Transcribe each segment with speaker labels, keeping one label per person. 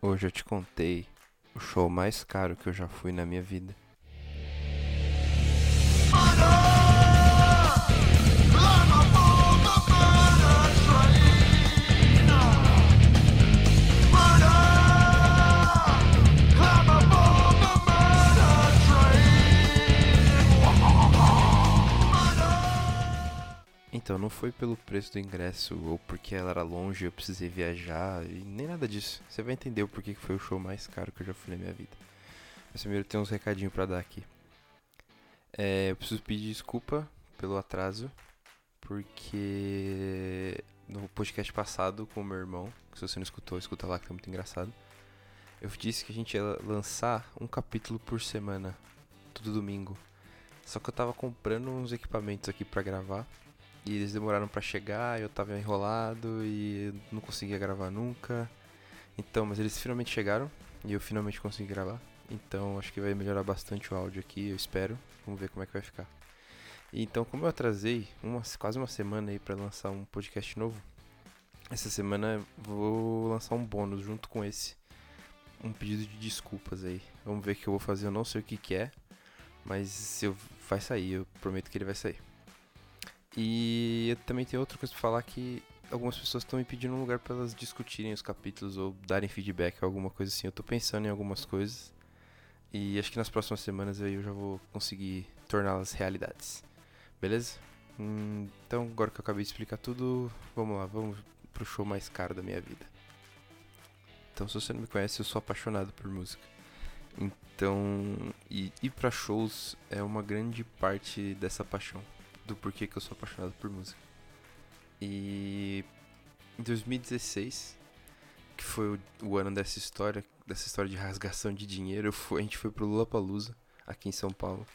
Speaker 1: Hoje eu te contei o show mais caro que eu já fui na minha vida. Não foi pelo preço do ingresso ou porque ela era longe eu precisei viajar e nem nada disso. Você vai entender o porquê que foi o show mais caro que eu já fui na minha vida. Mas primeiro tem uns recadinhos pra dar aqui. É, eu preciso pedir desculpa pelo atraso, porque no podcast passado com o meu irmão, que se você não escutou, escuta lá que tá muito engraçado. Eu disse que a gente ia lançar um capítulo por semana, todo domingo. Só que eu tava comprando uns equipamentos aqui pra gravar e eles demoraram para chegar, eu tava enrolado e não conseguia gravar nunca. Então, mas eles finalmente chegaram e eu finalmente consegui gravar. Então, acho que vai melhorar bastante o áudio aqui, eu espero. Vamos ver como é que vai ficar. Então, como eu atrasei uma, quase uma semana aí para lançar um podcast novo, essa semana vou lançar um bônus junto com esse. Um pedido de desculpas aí. Vamos ver o que eu vou fazer, eu não sei o que, que é, mas eu, vai sair, eu prometo que ele vai sair. E eu também tenho outra coisa pra falar que algumas pessoas estão me pedindo um lugar para elas discutirem os capítulos ou darem feedback ou alguma coisa assim. Eu tô pensando em algumas coisas e acho que nas próximas semanas aí eu já vou conseguir torná-las realidades. Beleza? Hum, então, agora que eu acabei de explicar tudo, vamos lá, vamos pro show mais caro da minha vida. Então, se você não me conhece, eu sou apaixonado por música. Então, ir para shows é uma grande parte dessa paixão do porquê que eu sou apaixonado por música. E em 2016, que foi o, o ano dessa história, dessa história de rasgação de dinheiro, fui, a gente foi pro Lollapalooza, aqui em São Paulo.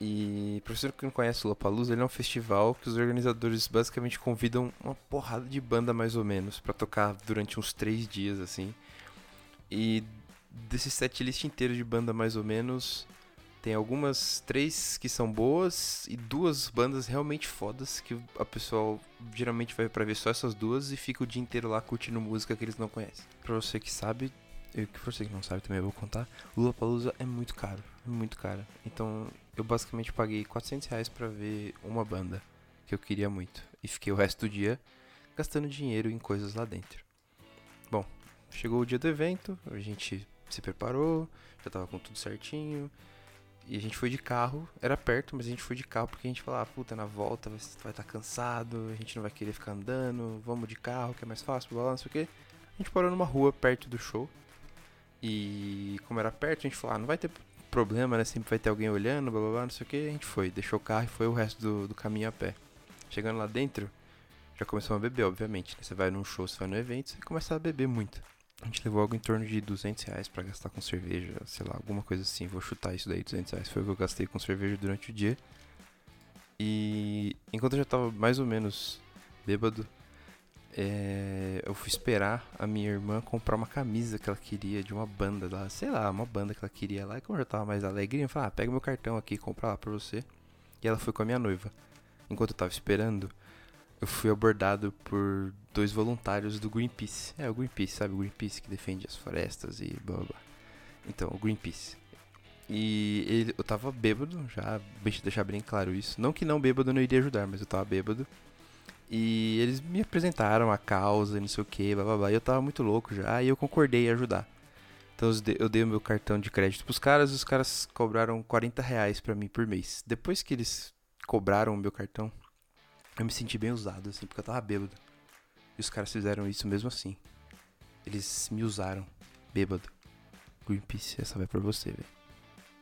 Speaker 1: E para você que não conhece o Lollapalooza, ele é um festival que os organizadores basicamente convidam uma porrada de banda mais ou menos para tocar durante uns três dias assim. E desse setlist inteiro de banda mais ou menos, tem algumas, três que são boas e duas bandas realmente fodas que a pessoa geralmente vai pra ver só essas duas e fica o dia inteiro lá curtindo música que eles não conhecem. Pra você que sabe, e que você que não sabe também eu vou contar, Lula Palusa é muito caro, é muito caro. Então eu basicamente paguei 400 reais pra ver uma banda que eu queria muito e fiquei o resto do dia gastando dinheiro em coisas lá dentro. Bom, chegou o dia do evento, a gente se preparou, já tava com tudo certinho. E a gente foi de carro, era perto, mas a gente foi de carro porque a gente falava, ah, puta, na volta vai estar tá cansado, a gente não vai querer ficar andando, vamos de carro que é mais fácil, blá blá, não sei o que. A gente parou numa rua perto do show. E como era perto, a gente falou, ah, não vai ter problema, né? Sempre vai ter alguém olhando, blá blá blá, não sei o que. A gente foi, deixou o carro e foi o resto do, do caminho a pé. Chegando lá dentro, já começou a beber, obviamente. Né? Você vai num show, você vai no evento, você começa a beber muito. A gente levou algo em torno de 200 reais pra gastar com cerveja, sei lá, alguma coisa assim. Vou chutar isso daí, 200 reais. Foi o que eu gastei com cerveja durante o dia. E enquanto eu já tava mais ou menos bêbado, é, eu fui esperar a minha irmã comprar uma camisa que ela queria de uma banda lá, sei lá, uma banda que ela queria lá. E como eu já tava mais alegre, eu falei, ah, pega meu cartão aqui compra lá pra você. E ela foi com a minha noiva. Enquanto eu tava esperando, eu fui abordado por dois voluntários do Greenpeace. É, o Greenpeace, sabe? O Greenpeace que defende as florestas e blá blá blá. Então, o Greenpeace. E ele, eu tava bêbado, já, deixar bem claro isso. Não que não bêbado não iria ajudar, mas eu tava bêbado. E eles me apresentaram a causa, não sei o que, blá blá blá. E eu tava muito louco já, e eu concordei em ajudar. Então eu dei o meu cartão de crédito pros caras, e os caras cobraram 40 reais pra mim por mês. Depois que eles cobraram o meu cartão, eu me senti bem usado, assim, porque eu tava bêbado. E os caras fizeram isso mesmo assim. Eles me usaram, bêbado. Greenpeace, essa vai pra você, velho.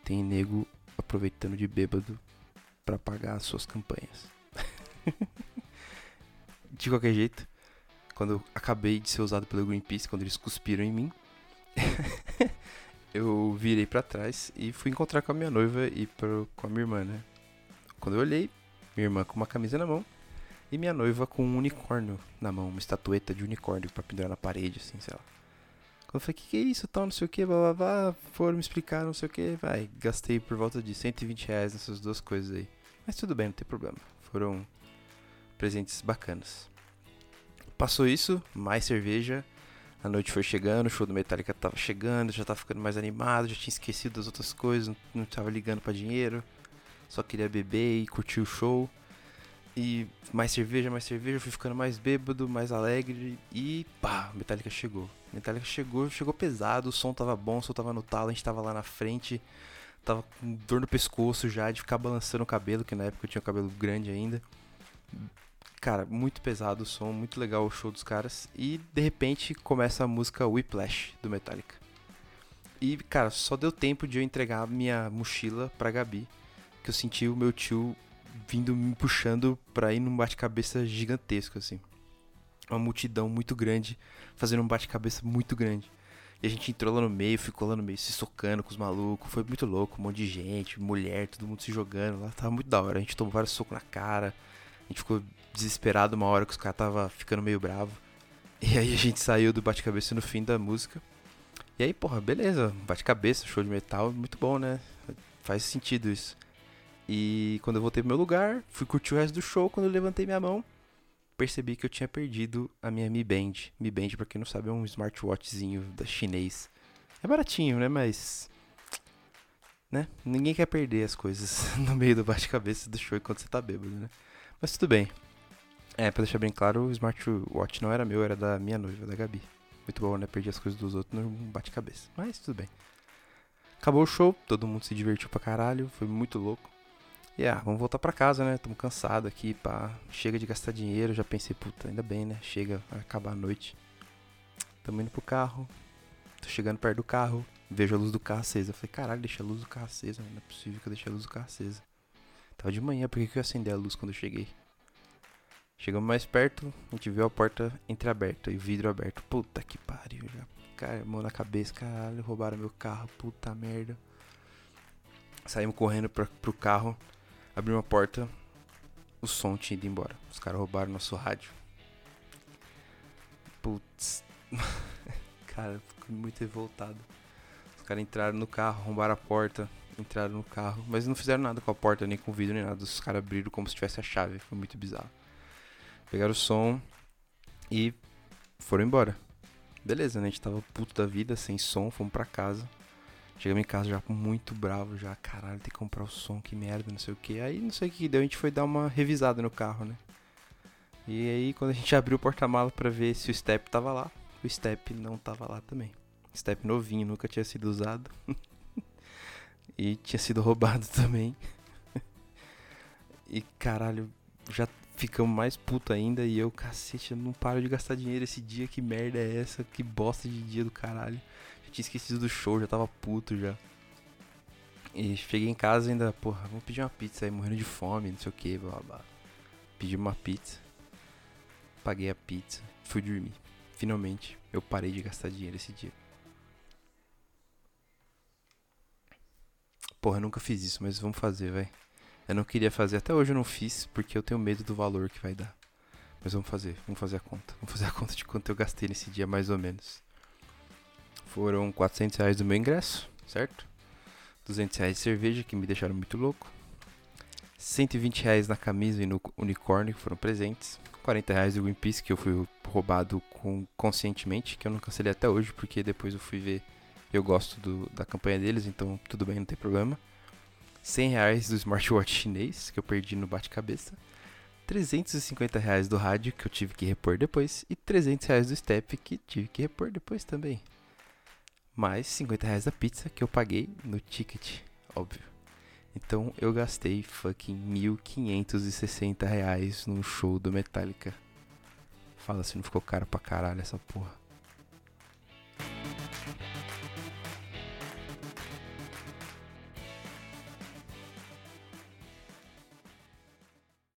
Speaker 1: Tem nego aproveitando de bêbado para pagar as suas campanhas. de qualquer jeito, quando eu acabei de ser usado pelo Greenpeace, quando eles cuspiram em mim, eu virei para trás e fui encontrar com a minha noiva e pro, com a minha irmã, né? Quando eu olhei, minha irmã com uma camisa na mão e minha noiva com um unicórnio na mão, uma estatueta de unicórnio pra pendurar na parede, assim, sei lá. Quando eu falei, que que é isso, tal, não sei o que, blá blá blá, foram me explicar, não sei o que, vai, gastei por volta de 120 reais nessas duas coisas aí. Mas tudo bem, não tem problema. Foram presentes bacanas. Passou isso, mais cerveja. A noite foi chegando, o show do Metallica tava chegando, já tava ficando mais animado, já tinha esquecido das outras coisas, não, não tava ligando para dinheiro, só queria beber e curtir o show. E mais cerveja, mais cerveja, fui ficando mais bêbado, mais alegre e pá, Metallica chegou. Metallica chegou, chegou pesado, o som tava bom, o som tava no talo, a gente tava lá na frente, tava com dor no pescoço já de ficar balançando o cabelo, que na época eu tinha o cabelo grande ainda. Cara, muito pesado o som, muito legal o show dos caras. E de repente começa a música Whiplash do Metallica. E, cara, só deu tempo de eu entregar minha mochila pra Gabi. Que eu senti o meu tio vindo me puxando pra ir num bate-cabeça gigantesco, assim. Uma multidão muito grande, fazendo um bate-cabeça muito grande. E a gente entrou lá no meio, ficou lá no meio se socando com os malucos. Foi muito louco, um monte de gente, mulher, todo mundo se jogando lá. Tava muito da hora. A gente tomou vários socos na cara. A gente ficou desesperado uma hora que os caras tava ficando meio bravo. E aí a gente saiu do bate-cabeça no fim da música. E aí, porra, beleza, bate-cabeça, show de metal, muito bom, né? Faz sentido isso. E quando eu voltei pro meu lugar, fui curtir o resto do show, quando eu levantei minha mão, percebi que eu tinha perdido a minha Mi Band. Mi Band, pra quem não sabe, é um smartwatchzinho da chinês. É baratinho, né? Mas. Né? Ninguém quer perder as coisas no meio do bate-cabeça do show enquanto você tá bêbado, né? Mas tudo bem. É, pra deixar bem claro, o smartwatch não era meu, era da minha noiva, da Gabi. Muito bom, né? Perdi as coisas dos outros no bate-cabeça. Mas tudo bem. Acabou o show, todo mundo se divertiu pra caralho, foi muito louco. E yeah, vamos voltar pra casa, né? Tamo cansado aqui, pá. Chega de gastar dinheiro, já pensei, puta, ainda bem, né? Chega, vai acabar a noite. Tamo indo pro carro. Tô chegando perto do carro, vejo a luz do carro acesa. Falei, caralho, deixa a luz do carro acesa, não é possível que eu deixe a luz do carro acesa. Tava de manhã, por que, que eu acendi a luz quando eu cheguei? Chegamos mais perto, a gente viu a porta entreaberta e o vidro aberto. Puta que pariu, já. Cara, mão na cabeça, caralho, roubaram meu carro, puta merda. Saímos correndo pra, pro carro, abrimos a porta, o som tinha ido embora. Os caras roubaram nosso rádio. Putz. cara, fico muito revoltado. Os caras entraram no carro, roubaram a porta, entraram no carro, mas não fizeram nada com a porta, nem com o vidro, nem nada. Os caras abriram como se tivesse a chave. Foi muito bizarro. Pegaram o som e foram embora. Beleza, né? A gente tava puto da vida, sem som, fomos pra casa. Chegamos em casa já muito bravo, já, caralho, tem que comprar o som, que merda, não sei o que. Aí não sei o que deu, a gente foi dar uma revisada no carro, né? E aí quando a gente abriu o porta-malas pra ver se o step tava lá, o step não tava lá também. Step novinho, nunca tinha sido usado. e tinha sido roubado também. e caralho, já ficamos mais puto ainda. E eu, cacete, eu não paro de gastar dinheiro esse dia. Que merda é essa? Que bosta de dia do caralho. Tinha esquecido do show, já tava puto já. E cheguei em casa ainda, porra, vamos pedir uma pizza aí, morrendo de fome, não sei o que, blá blá. Pedi uma pizza. Paguei a pizza. Fui dormir. Finalmente, eu parei de gastar dinheiro esse dia. Porra, eu nunca fiz isso, mas vamos fazer, vai. Eu não queria fazer, até hoje eu não fiz, porque eu tenho medo do valor que vai dar. Mas vamos fazer, vamos fazer a conta. Vamos fazer a conta de quanto eu gastei nesse dia, mais ou menos. Foram 400 reais do meu ingresso, certo? 200 reais de cerveja, que me deixaram muito louco. 120 reais na camisa e no unicórnio, que foram presentes. 40 reais do Greenpeace, que eu fui roubado com, conscientemente, que eu não cancelei até hoje, porque depois eu fui ver eu gosto do, da campanha deles, então tudo bem, não tem problema. 100 reais do smartwatch chinês, que eu perdi no bate-cabeça. 350 reais do rádio, que eu tive que repor depois. E 300 reais do step, que tive que repor depois também. Mais 50 reais da pizza, que eu paguei no ticket, óbvio. Então eu gastei fucking 1.560 reais num show do Metallica. Fala se não ficou caro pra caralho essa porra.